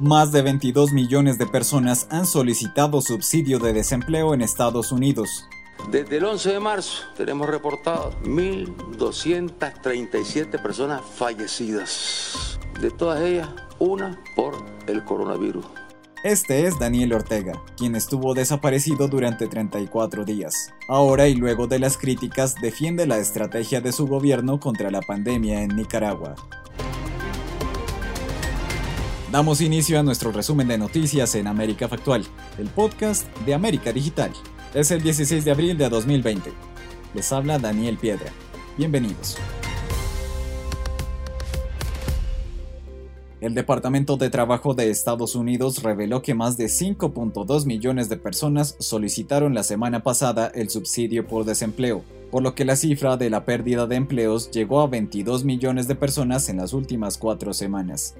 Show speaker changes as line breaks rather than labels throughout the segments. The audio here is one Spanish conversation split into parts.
Más de 22 millones de personas han solicitado subsidio de desempleo en Estados Unidos.
Desde el 11 de marzo tenemos reportado 1.237 personas fallecidas. De todas ellas, una por el coronavirus.
Este es Daniel Ortega, quien estuvo desaparecido durante 34 días. Ahora y luego de las críticas defiende la estrategia de su gobierno contra la pandemia en Nicaragua. Damos inicio a nuestro resumen de noticias en América Factual, el podcast de América Digital. Es el 16 de abril de 2020. Les habla Daniel Piedra. Bienvenidos. El Departamento de Trabajo de Estados Unidos reveló que más de 5.2 millones de personas solicitaron la semana pasada el subsidio por desempleo, por lo que la cifra de la pérdida de empleos llegó a 22 millones de personas en las últimas cuatro semanas.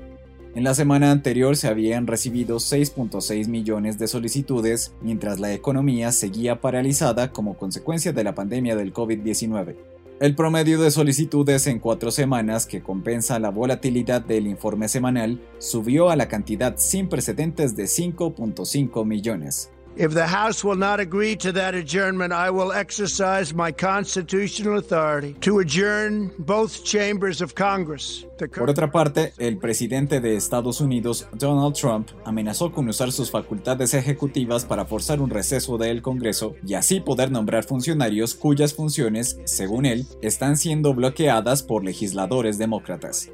En la semana anterior se habían recibido 6.6 millones de solicitudes, mientras la economía seguía paralizada como consecuencia de la pandemia del COVID-19. El promedio de solicitudes en cuatro semanas, que compensa la volatilidad del informe semanal, subió a la cantidad sin precedentes de 5.5 millones.
If the House will not agree to that adjournment, I will exercise my constitutional authority to adjourn both chambers of Congress.
Por otra parte, el presidente de Estados Unidos, Donald Trump, amenazó con usar sus facultades ejecutivas para forzar un receso del Congreso y así poder nombrar funcionarios cuyas funciones, según él, están siendo bloqueadas por legisladores demócratas.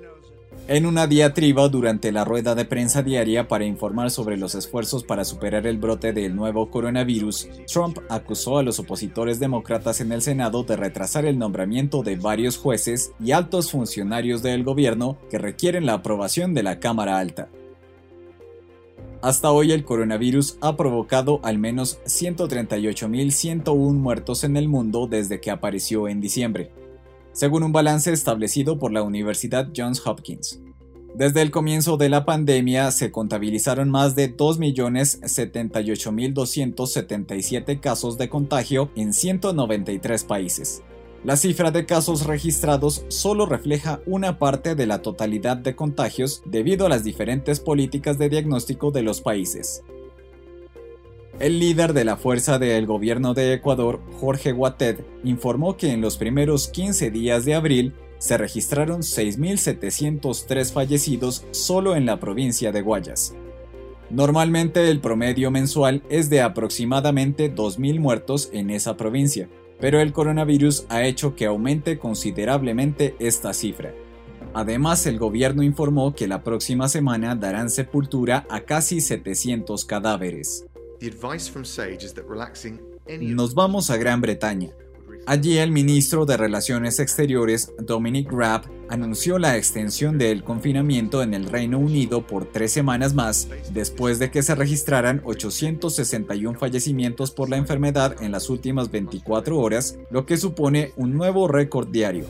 En una diatriba durante la rueda de prensa diaria para informar sobre los esfuerzos para superar el brote del nuevo coronavirus, Trump acusó a los opositores demócratas en el Senado de retrasar el nombramiento de varios jueces y altos funcionarios del gobierno que requieren la aprobación de la Cámara Alta. Hasta hoy el coronavirus ha provocado al menos 138.101 muertos en el mundo desde que apareció en diciembre según un balance establecido por la Universidad Johns Hopkins. Desde el comienzo de la pandemia se contabilizaron más de 2.078.277 casos de contagio en 193 países. La cifra de casos registrados solo refleja una parte de la totalidad de contagios debido a las diferentes políticas de diagnóstico de los países. El líder de la fuerza del gobierno de Ecuador, Jorge Guatet, informó que en los primeros 15 días de abril se registraron 6.703 fallecidos solo en la provincia de Guayas. Normalmente el promedio mensual es de aproximadamente 2.000 muertos en esa provincia, pero el coronavirus ha hecho que aumente considerablemente esta cifra. Además, el gobierno informó que la próxima semana darán sepultura a casi 700 cadáveres. Nos vamos a Gran Bretaña. Allí el ministro de Relaciones Exteriores, Dominic Raab, anunció la extensión del confinamiento en el Reino Unido por tres semanas más, después de que se registraran 861 fallecimientos por la enfermedad en las últimas 24 horas, lo que supone un nuevo récord diario.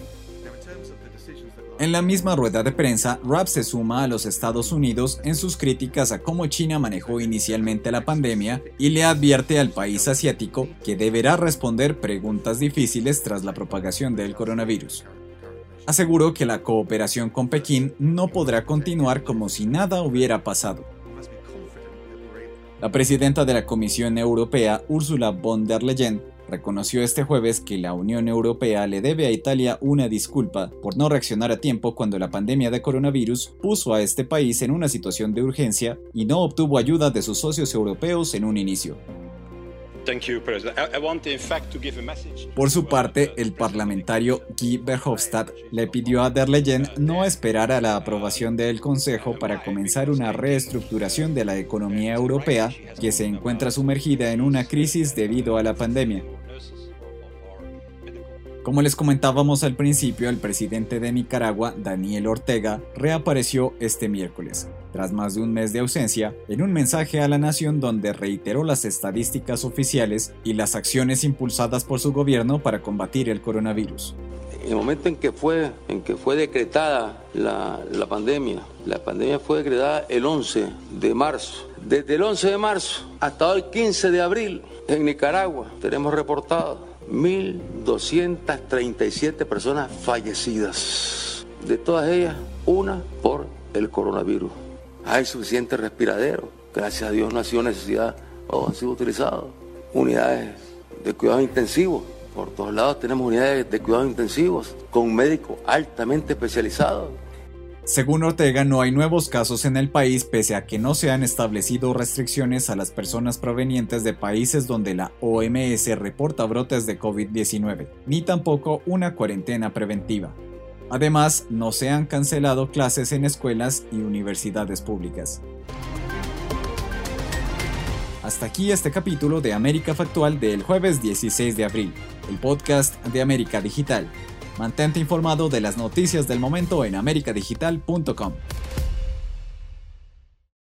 En la misma rueda de prensa, Raab se suma a los Estados Unidos en sus críticas a cómo China manejó inicialmente la pandemia y le advierte al país asiático que deberá responder preguntas difíciles tras la propagación del coronavirus. Aseguró que la cooperación con Pekín no podrá continuar como si nada hubiera pasado. La presidenta de la Comisión Europea, Ursula von der Leyen, reconoció este jueves que la Unión Europea le debe a Italia una disculpa por no reaccionar a tiempo cuando la pandemia de coronavirus puso a este país en una situación de urgencia y no obtuvo ayuda de sus socios europeos en un inicio. Por su parte, el parlamentario Guy Verhofstadt le pidió a der Leyen no esperar a la aprobación del Consejo para comenzar una reestructuración de la economía europea que se encuentra sumergida en una crisis debido a la pandemia. Como les comentábamos al principio, el presidente de Nicaragua, Daniel Ortega, reapareció este miércoles, tras más de un mes de ausencia, en un mensaje a la nación donde reiteró las estadísticas oficiales y las acciones impulsadas por su gobierno para combatir el coronavirus.
En el momento en que fue, en que fue decretada la, la pandemia, la pandemia fue decretada el 11 de marzo. Desde el 11 de marzo hasta hoy 15 de abril, en Nicaragua tenemos reportado 1.237 personas fallecidas. De todas ellas, una por el coronavirus. hay suficiente respiradero. Gracias a Dios no ha sido necesidad o han sido utilizados. Unidades de cuidados intensivos. Por todos lados tenemos unidades de cuidados intensivos con médicos altamente especializados.
Según Ortega, no hay nuevos casos en el país pese a que no se han establecido restricciones a las personas provenientes de países donde la OMS reporta brotes de COVID-19, ni tampoco una cuarentena preventiva. Además, no se han cancelado clases en escuelas y universidades públicas. Hasta aquí este capítulo de América Factual del jueves 16 de abril, el podcast de América Digital. Mantente informado de las noticias del momento en americadigital.com.